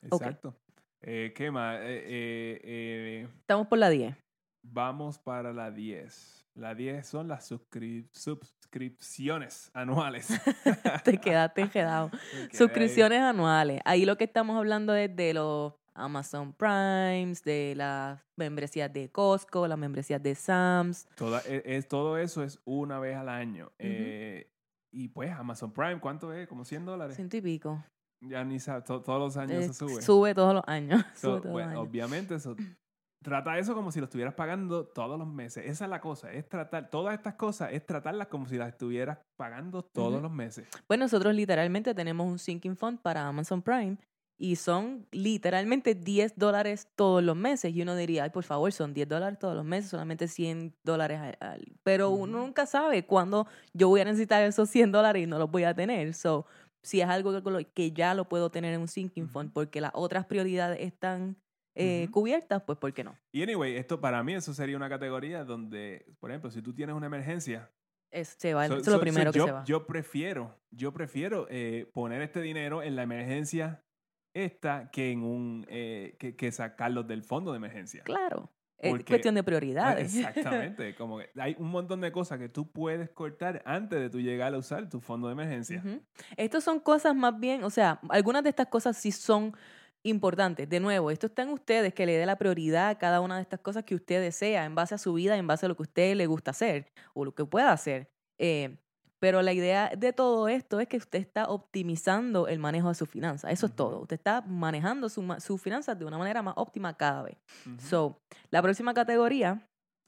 Speaker 1: Exacto. Eh, ¿Qué más? Eh, eh, eh,
Speaker 2: Estamos por la 10.
Speaker 1: vamos para la 10. La 10 son las suscri- suscripciones anuales. [laughs]
Speaker 2: Te quedaste quedado. [laughs]
Speaker 1: Ahí.
Speaker 2: Suscripciones anuales. Ahí lo que estamos hablando es de los Amazon Primes, de las membresías de Costco, las membresías de Sam's.
Speaker 1: Toda- e- es, todo eso es una vez al año. Eh, y pues Amazon Prime, ¿cuánto es? ¿Como 100 dólares?
Speaker 2: Ciento y pico.
Speaker 1: Ya ni sabes, to- todos los años
Speaker 2: Eh,
Speaker 1: se sube.
Speaker 2: Sube todos los años.
Speaker 1: So, [laughs]
Speaker 2: sube todos
Speaker 1: bueno,
Speaker 2: los años.
Speaker 1: obviamente eso [clears throat] trata eso como si lo estuvieras pagando todos los meses. Esa es la cosa, es tratar todas estas cosas es tratarlas como si las estuvieras pagando todos
Speaker 2: Ujú.
Speaker 1: los meses.
Speaker 2: Pues nosotros literalmente tenemos un sinking fund para Amazon Prime y son literalmente 10 dólares todos los meses. Y uno diría, ay, por favor, son 10 dólares todos los meses, solamente 100 dólares al... Pero uno nunca sabe cuándo yo voy a necesitar esos 100 dólares y no los voy a tener. So, si es algo que, que ya lo puedo tener en un sinking fund porque las otras prioridades están eh, cubiertas, pues ¿por qué no?
Speaker 1: Y anyway, esto para mí eso sería una categoría donde, por ejemplo, si tú tienes una emergencia,
Speaker 2: es, se va, eso es lo primero que
Speaker 1: yo,
Speaker 2: se va.
Speaker 1: Yo prefiero, yo prefiero eh, poner este dinero en la emergencia esta que en un eh, que, que, sacarlos del fondo de emergencia.
Speaker 2: Claro. es cuestión de prioridades. [laughs]
Speaker 1: Exactamente. como que hay un montón de cosas que tú puedes cortar antes de tú llegar a usar tu fondo de emergencia.
Speaker 2: Estas son cosas más bien, o sea, algunas de estas cosas sí son importantes. De nuevo, esto está en ustedes, que le dé la prioridad a cada una de estas cosas que usted desea, en base a su vida, en base a lo que a usted le gusta hacer o lo que pueda hacer. Eh, pero la idea de todo esto es que usted está optimizando el manejo de sus finanzas. Eso es todo. Usted está manejando sus finanzas de una manera más óptima cada vez. So, la próxima categoría,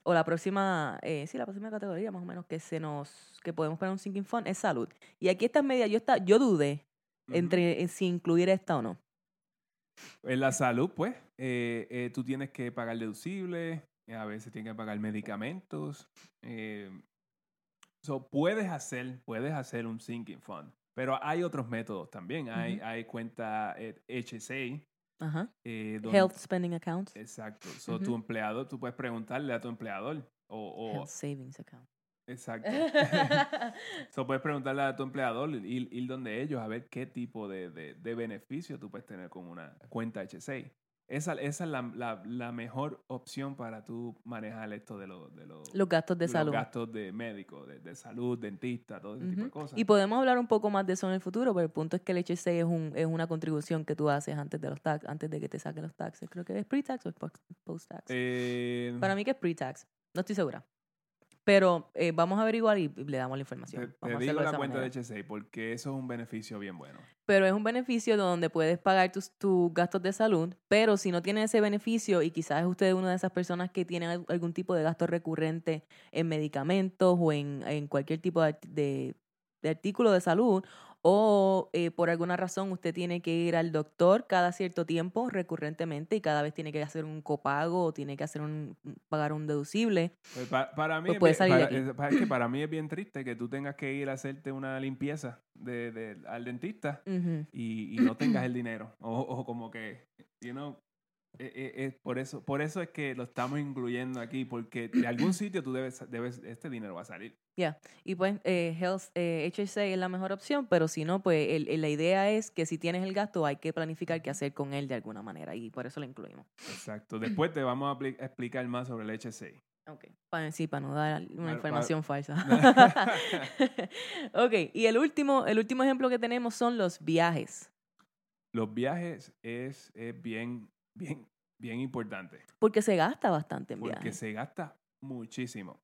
Speaker 2: o la próxima, eh, sí, la próxima categoría más o menos que se nos, que podemos poner un sinking fund es salud. Y aquí está media, yo, está, yo dudé entre si incluir esta o no.
Speaker 1: En la salud, pues, eh, eh, tú tienes que pagar deducible, a veces tienes que pagar medicamentos. So, puedes hacer, puedes hacer un sinking fund, pero hay otros métodos también. Hay, hay cuenta HSA. Eh,
Speaker 2: eh, Health Spending Account.
Speaker 1: Exacto. So, tu empleado, tú puedes preguntarle a tu empleador. O,
Speaker 2: Health Savings Account.
Speaker 1: Exacto. [laughs] [laughs] so, puedes preguntarle a tu empleador, ir, ir donde ellos a ver qué tipo de, de, de beneficio tú puedes tener con una cuenta HSA. Esa, esa es la, la, la, mejor opción para tú manejar esto de, lo, de
Speaker 2: los gastos de, salud.
Speaker 1: Los gastos de médico, de, de salud, dentista, todo ese tipo de cosas.
Speaker 2: Y podemos hablar un poco más de eso en el futuro, pero el punto es que el HSA es, un, es una contribución que tú haces antes de los tax, antes de que te saquen los taxes. Creo que es pre-tax o post-tax.
Speaker 1: Eh,
Speaker 2: para mí que es pre-tax. No estoy segura. Pero eh, vamos a averiguar y le damos la información.
Speaker 1: Te, digo la cuenta de HSA porque eso es un beneficio bien bueno.
Speaker 2: Pero es un beneficio donde puedes pagar tus, tus gastos de salud, pero si no tienes ese beneficio y quizás usted es una de esas personas que tienen algún tipo de gasto recurrente en medicamentos o en, en cualquier tipo de, de, de artículo de salud o eh, por alguna razón usted tiene que ir al doctor cada cierto tiempo recurrentemente y cada vez tiene que hacer un copago o tiene que hacer un pagar un deducible.
Speaker 1: Pues para, mí
Speaker 2: pues
Speaker 1: es, para, que para mí es bien triste que tú tengas que ir a hacerte una limpieza de, de al dentista y, y, no tengas el dinero o, o como que, you know, eh, eh, eh, por, eso, por eso es que lo estamos incluyendo aquí, porque de algún sitio tú debes, debes este dinero va a salir.
Speaker 2: Ya, y pues Health, HSA es la mejor opción, pero si no, pues el, la idea es que si tienes el gasto hay que planificar qué hacer con él de alguna manera y por eso lo incluimos.
Speaker 1: Exacto. Después te vamos a explicar más sobre el HSA.
Speaker 2: Ok, para, sí, para no dar una información falsa. [laughs] [laughs] ok, y el último, el último ejemplo que tenemos son los viajes.
Speaker 1: Los viajes es, es bien bien, bien importante.
Speaker 2: Porque se gasta bastante en
Speaker 1: Porque se gasta muchísimo.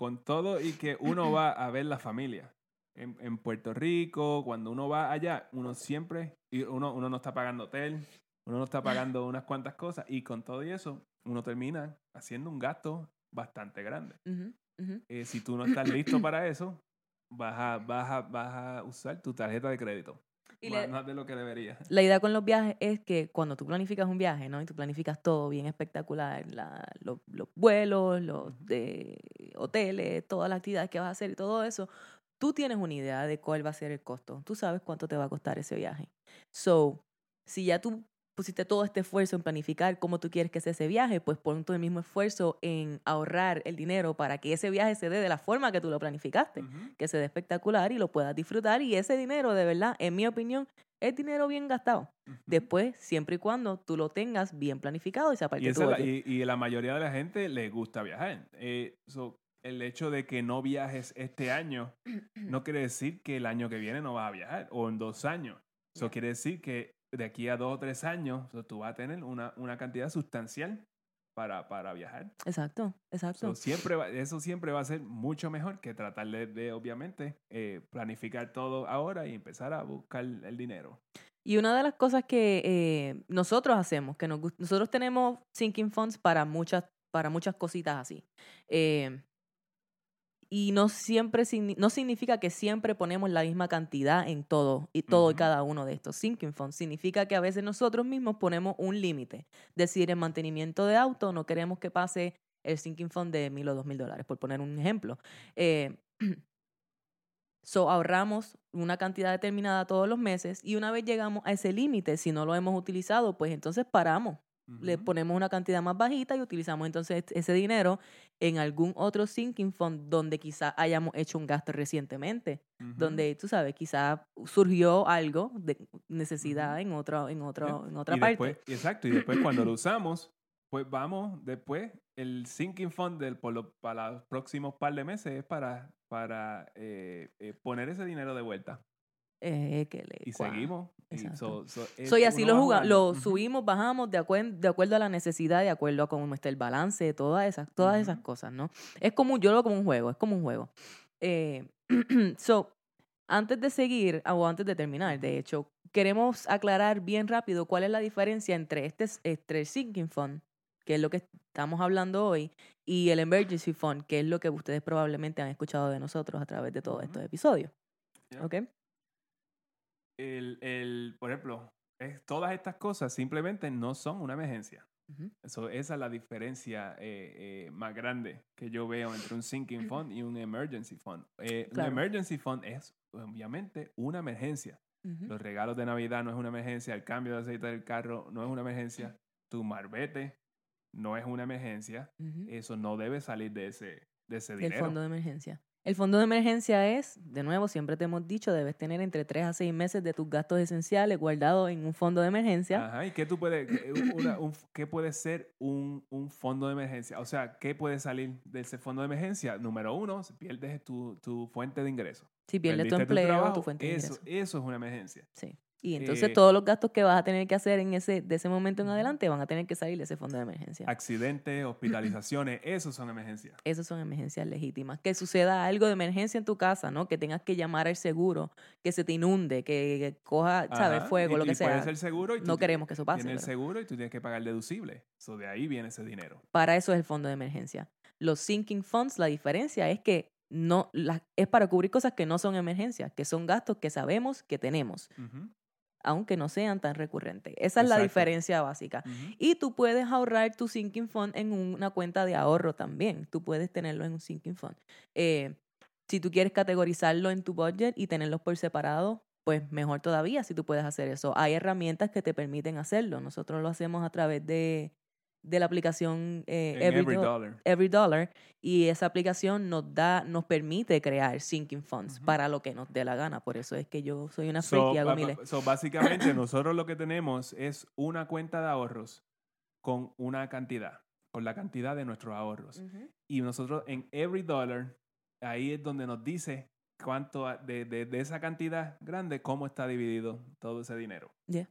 Speaker 1: Con todo y que uno va a ver la familia. En, en, Puerto Rico, cuando uno va allá, uno siempre, y uno, uno no está pagando hotel, uno no está [laughs] pagando unas cuantas cosas, y con todo y eso, uno termina haciendo un gasto bastante grande. Eh, si tú no estás listo para eso, vas a, vas, a, vas a usar tu tarjeta de crédito. Y más, de lo que debería. [laughs]
Speaker 2: La idea con los viajes es que cuando tú planificas un viaje, ¿no? Y tú planificas todo bien espectacular, la, los, vuelos, los de hoteles, todas las actividades que vas a hacer y todo eso, tú tienes una idea de cuál va a ser el costo. Tú sabes cuánto te va a costar ese viaje. So, si ya tú pusiste todo este esfuerzo en planificar cómo tú quieres que sea ese viaje, pues pon todo el mismo esfuerzo en ahorrar el dinero para que ese viaje se dé de la forma que tú lo planificaste, que se dé espectacular y lo puedas disfrutar. Y ese dinero, de verdad, en mi opinión, es dinero bien gastado. Después, siempre y cuando tú lo tengas bien planificado y sea parte
Speaker 1: y, la, y, la mayoría de la gente le gusta viajar. Eh, el hecho de que no viajes este año [clears throat] no quiere decir que el año que viene no vas a viajar o en dos años. Eso quiere decir que de aquí a dos o tres años, tú vas a tener una, una cantidad sustancial para, para, viajar.
Speaker 2: Exacto, exacto.
Speaker 1: siempre eso siempre va a ser mucho mejor que tratar de, obviamente, eh, planificar todo ahora y empezar a buscar el dinero.
Speaker 2: Y una de las cosas que eh, nosotros hacemos, que nos, nosotros tenemos sinking funds para muchas, para muchas cositas así. Eh, y no siempre no significa que siempre ponemos la misma cantidad en todo y todo y cada uno de estos sinking funds. Significa que a veces nosotros mismos ponemos un límite. Decir, en mantenimiento de auto no queremos que pase el sinking fund de mil o dos mil dólares, por poner un ejemplo. Eh, [clears throat] so ahorramos una cantidad determinada todos los meses y una vez llegamos a ese límite, si no lo hemos utilizado, pues entonces paramos le ponemos una cantidad más bajita y utilizamos entonces ese dinero en algún otro sinking fund donde quizá hayamos hecho un gasto recientemente, donde tú sabes, quizá surgió algo de necesidad en otro en otro en otra
Speaker 1: y
Speaker 2: parte.
Speaker 1: después, exacto, y después cuando lo [coughs] usamos, pues vamos, después el sinking fund del, por lo- para los próximos par de meses es para, para eh, eh, poner ese dinero de vuelta.
Speaker 2: Eh, que le
Speaker 1: Y seguimos. Y so- so- es-
Speaker 2: So, y así lo,
Speaker 1: va
Speaker 2: juga-
Speaker 1: jugando.
Speaker 2: lo subimos, bajamos de, acuen- de acuerdo a la necesidad, de acuerdo a cómo está el balance, todas esas, todas esas cosas, ¿no? Es como, yo lo veo como un juego, es como un juego. Eh, [clears throat] so, antes de seguir, o antes de terminar, de hecho, queremos aclarar bien rápido cuál es la diferencia entre este, el sinking fund, que es lo que estamos hablando hoy, y el emergency fund, que es lo que ustedes probablemente han escuchado de nosotros a través de todos estos episodios.
Speaker 1: Ya.
Speaker 2: ¿Ok?
Speaker 1: El, el, por ejemplo, es- todas estas cosas simplemente no son una emergencia. Eso, esa es la diferencia eh, eh, más grande que yo veo entre un sinking fund y un emergency fund. Eh,
Speaker 2: Claro.
Speaker 1: Un emergency fund es obviamente una emergencia.
Speaker 2: Ujú.
Speaker 1: Los regalos de Navidad no es una emergencia, el cambio de aceite del carro no es una emergencia, tu marbete no es una emergencia,
Speaker 2: Ujú.
Speaker 1: eso no debe salir de ese, de ese
Speaker 2: del
Speaker 1: dinero.
Speaker 2: fondo de emergencia. El fondo de emergencia es, de nuevo, siempre te hemos dicho, debes tener entre 3 a 6 meses de tus gastos esenciales guardados en un fondo de emergencia.
Speaker 1: Ajá, ¿y qué tú puedes, qué- una- un- qué puede ser un, un fondo de emergencia? O sea, ¿qué puede salir de ese fondo de emergencia? Número uno, si pierdes tu, tu fuente de ingreso.
Speaker 2: si pierdes tu empleo, tu,
Speaker 1: trabajo,
Speaker 2: fuente de
Speaker 1: eso,
Speaker 2: ingreso.
Speaker 1: eso es una emergencia.
Speaker 2: Sí. Y entonces
Speaker 1: eh,
Speaker 2: todos los gastos que vas a tener que hacer en ese, de ese momento en adelante van a tener que salir de ese fondo de emergencia.
Speaker 1: Accidentes, hospitalizaciones, [clears throat] esos son emergencias.
Speaker 2: Esas son emergencias legítimas. Que suceda algo de emergencia en tu casa, ¿no? Que tengas que llamar al seguro, que se te inunde, que, que coja, ¿sabes?
Speaker 1: Ajá,
Speaker 2: Fuego,
Speaker 1: y-
Speaker 2: lo que
Speaker 1: y
Speaker 2: sea.
Speaker 1: Puede ser seguro y tú
Speaker 2: No queremos que eso pase.
Speaker 1: Tienes el
Speaker 2: pero-
Speaker 1: seguro y tú tienes que pagar deducible. So, de ahí viene ese dinero.
Speaker 2: Para eso es el fondo de emergencia. Los sinking funds, la diferencia es que no la- es para cubrir cosas que no son emergencias, que son gastos que sabemos que tenemos,
Speaker 1: Ujú,
Speaker 2: aunque no sean tan recurrentes. Esa es la diferencia básica. Y tú puedes ahorrar tu sinking fund en una cuenta de ahorro también. Tú puedes tenerlo en un sinking fund. Eh, si tú quieres categorizarlo en tu budget y tenerlos por separado, pues mejor todavía si tú puedes hacer eso. Hay herramientas que te permiten hacerlo. Nosotros lo hacemos a través de, de la aplicación eh, Every
Speaker 1: every
Speaker 2: Do-
Speaker 1: dollar.
Speaker 2: Every Dollar y esa aplicación nos da, nos permite crear sinking funds para lo que nos dé la gana. Por eso es que yo soy una freak
Speaker 1: So,
Speaker 2: y hago miles.
Speaker 1: so, básicamente, nosotros lo que tenemos es una cuenta de ahorros con una cantidad, con la cantidad de nuestros ahorros. Y nosotros en every dollar, ahí es donde nos dice cuánto de, de- de esa cantidad grande, cómo está dividido todo ese dinero.
Speaker 2: Yeah.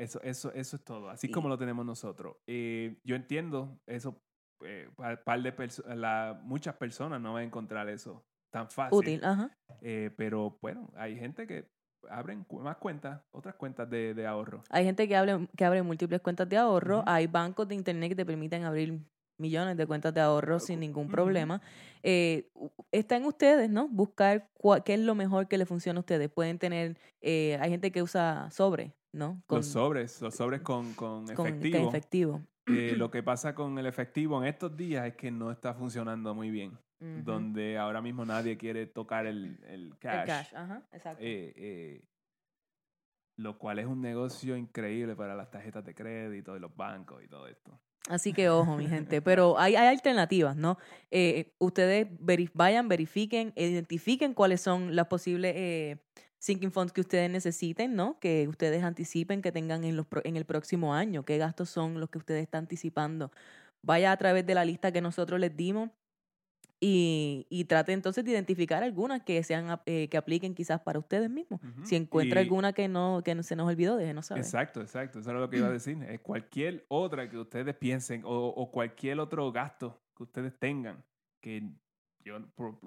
Speaker 1: Eso, eso, eso es todo, así como lo tenemos nosotros. Eh, yo entiendo eso, eh, pa- par de perso- la, muchas personas no van a encontrar eso tan fácil.
Speaker 2: Útil, ajá.
Speaker 1: Eh, pero bueno, hay gente que abren más cuentas, otras cuentas de, de ahorro.
Speaker 2: Hay gente que abre, que abre múltiples cuentas de ahorro. Hay bancos de internet que te permiten abrir millones de cuentas de ahorro sin ningún problema. Eh, está en ustedes, ¿no? Buscar cua- qué es lo mejor que le funciona a ustedes. Pueden tener, eh, hay gente que usa sobre, ¿no?
Speaker 1: los sobres, los sobres con, con
Speaker 2: con
Speaker 1: efectivo.
Speaker 2: efectivo.
Speaker 1: Eh, [clears throat] lo que pasa con el efectivo en estos días es que no está funcionando muy bien. Donde ahora mismo nadie quiere tocar el, el cash.
Speaker 2: El cash, ajá, exacto.
Speaker 1: Lo cual es un negocio increíble para las tarjetas de crédito y los bancos y todo esto.
Speaker 2: Así que ojo, mi gente. Pero hay, alternativas, ¿no? Eh, ustedes veri- vayan, verifiquen, identifiquen cuáles son las posibles eh, sinking funds que ustedes necesiten, ¿no? Que ustedes anticipen que tengan en, los pro- en el próximo año. ¿Qué gastos son los que ustedes están anticipando? Vaya a través de la lista que nosotros les dimos y, y trate entonces de identificar algunas que sean eh, que apliquen quizás para ustedes mismos. Si encuentra
Speaker 1: Y-
Speaker 2: alguna que no que se nos olvidó, déjenos saber.
Speaker 1: Exacto, exacto. Eso era lo que iba a [clears throat] decir. Es cualquier otra que ustedes piensen o, o cualquier otro gasto que ustedes tengan que yo,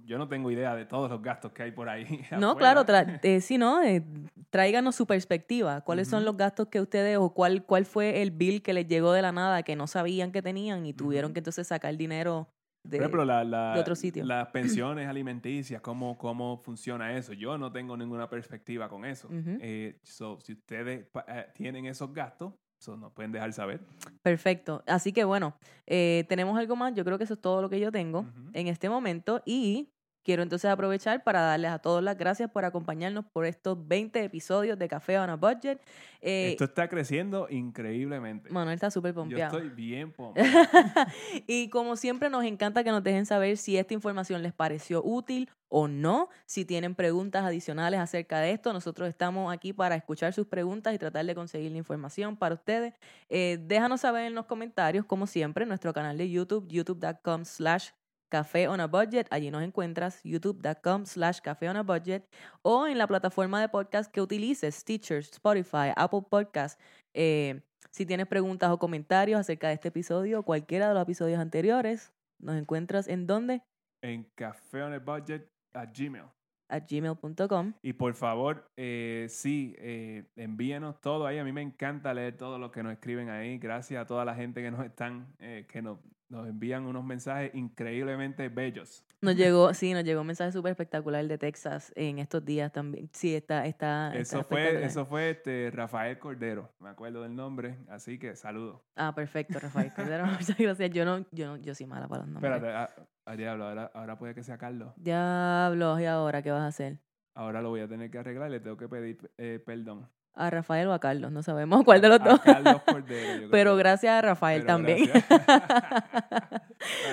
Speaker 1: yo no tengo idea de todos los gastos que hay por ahí. [laughs]
Speaker 2: No,
Speaker 1: afuera.
Speaker 2: claro, [laughs] eh, sí, no, eh, tráiganos su perspectiva. ¿Cuáles son los gastos que ustedes o cuál, cuál fue el bill que les llegó de la nada que no sabían que tenían y tuvieron que entonces sacar dinero de,
Speaker 1: Por ejemplo, la, la-
Speaker 2: de otro sitio.
Speaker 1: las [clears throat] pensiones alimenticias, ¿cómo, ¿cómo funciona eso? Yo no tengo ninguna perspectiva con eso. Eh, so, si ustedes eh, tienen esos gastos, so, nos pueden dejar saber.
Speaker 2: Perfecto. Así que bueno, eh, tenemos algo más. Yo creo que eso es todo lo que yo tengo en este momento. Y quiero entonces aprovechar para darles a todos las gracias por acompañarnos por estos 20 episodios de Café on a Budget. Eh,
Speaker 1: Esto está creciendo increíblemente.
Speaker 2: Manuel está súper
Speaker 1: Yo
Speaker 2: pompeado.
Speaker 1: estoy bien pompeado. [laughs]
Speaker 2: y como siempre nos encanta que nos dejen saber si esta información les pareció útil o no. Si tienen preguntas adicionales acerca de esto, nosotros estamos aquí para escuchar sus preguntas y tratar de conseguir la información para ustedes. Eh, déjanos saber en los comentarios, como siempre, en nuestro canal de YouTube, youtube.com slash Café on a Budget. Allí nos encuentras youtube.com slash Café on a Budget o en la plataforma de podcast que utilices, Stitcher, Spotify, Apple Podcast. Eh, si tienes preguntas o comentarios acerca de este episodio o cualquiera de los episodios anteriores, nos encuentras en donde?
Speaker 1: en Café on a Budget a Gmail.
Speaker 2: A gmail.com.
Speaker 1: Y por favor, eh, sí, eh, envíenos todo ahí. A mí me encanta leer todo lo que nos escriben ahí. Gracias a toda la gente que nos están, eh, que nos, nos envían unos mensajes increíblemente bellos.
Speaker 2: Nos llegó, sí, nos llegó un mensaje súper espectacular de Texas en estos días también. Sí, está, está. está
Speaker 1: Eso fue,
Speaker 2: espectacular.
Speaker 1: eso fue este Rafael Cordero, me acuerdo del nombre, así que saludos.
Speaker 2: Ah, perfecto, Rafael Cordero. [laughs] Muchas gracias. Yo no, yo no, yo soy mala para los nombres.
Speaker 1: Espérate, a, a diablo, ahora, ahora puede que sea Carlos.
Speaker 2: Diablos, ¿y ahora qué vas a hacer?
Speaker 1: Ahora lo voy a tener que arreglar, le tengo que pedir eh, perdón.
Speaker 2: ¿A Rafael o a Carlos? No sabemos [laughs] cuál de los
Speaker 1: A
Speaker 2: dos.
Speaker 1: Carlos Cordero. yo
Speaker 2: Pero gracias a Rafael
Speaker 1: pero
Speaker 2: también.
Speaker 1: gracias. [laughs]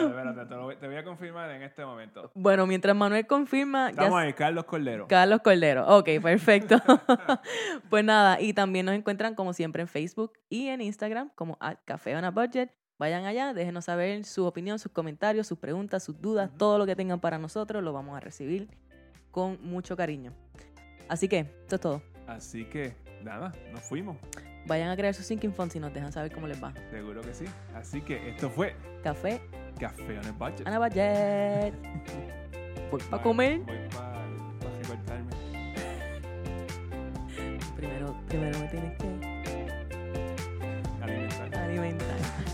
Speaker 1: espérate, te, lo voy, te voy a confirmar en este momento.
Speaker 2: bueno, mientras Manuel confirma, ya
Speaker 1: Estamos ahí, Carlos Cordero.
Speaker 2: Carlos Cordero. Ok, perfecto. [laughs] pues nada, y también nos encuentran como siempre en Facebook y en Instagram como at Café on a Budget. Vayan allá, déjenos saber su opinión, sus comentarios, sus preguntas, sus dudas, todo lo que tengan para nosotros lo vamos a recibir con mucho cariño. Así que, esto es todo.
Speaker 1: Así que, nada, nos fuimos.
Speaker 2: Vayan a crear sus Thinking Fonts y nos dejan saber cómo les va.
Speaker 1: Seguro que sí. Así que esto fue
Speaker 2: Café.
Speaker 1: Café on a budget.
Speaker 2: On a budget. [laughs] voy
Speaker 1: para
Speaker 2: comer.
Speaker 1: Voy para recortarme.
Speaker 2: primero, primero me tienes que alimentar. Alimentar.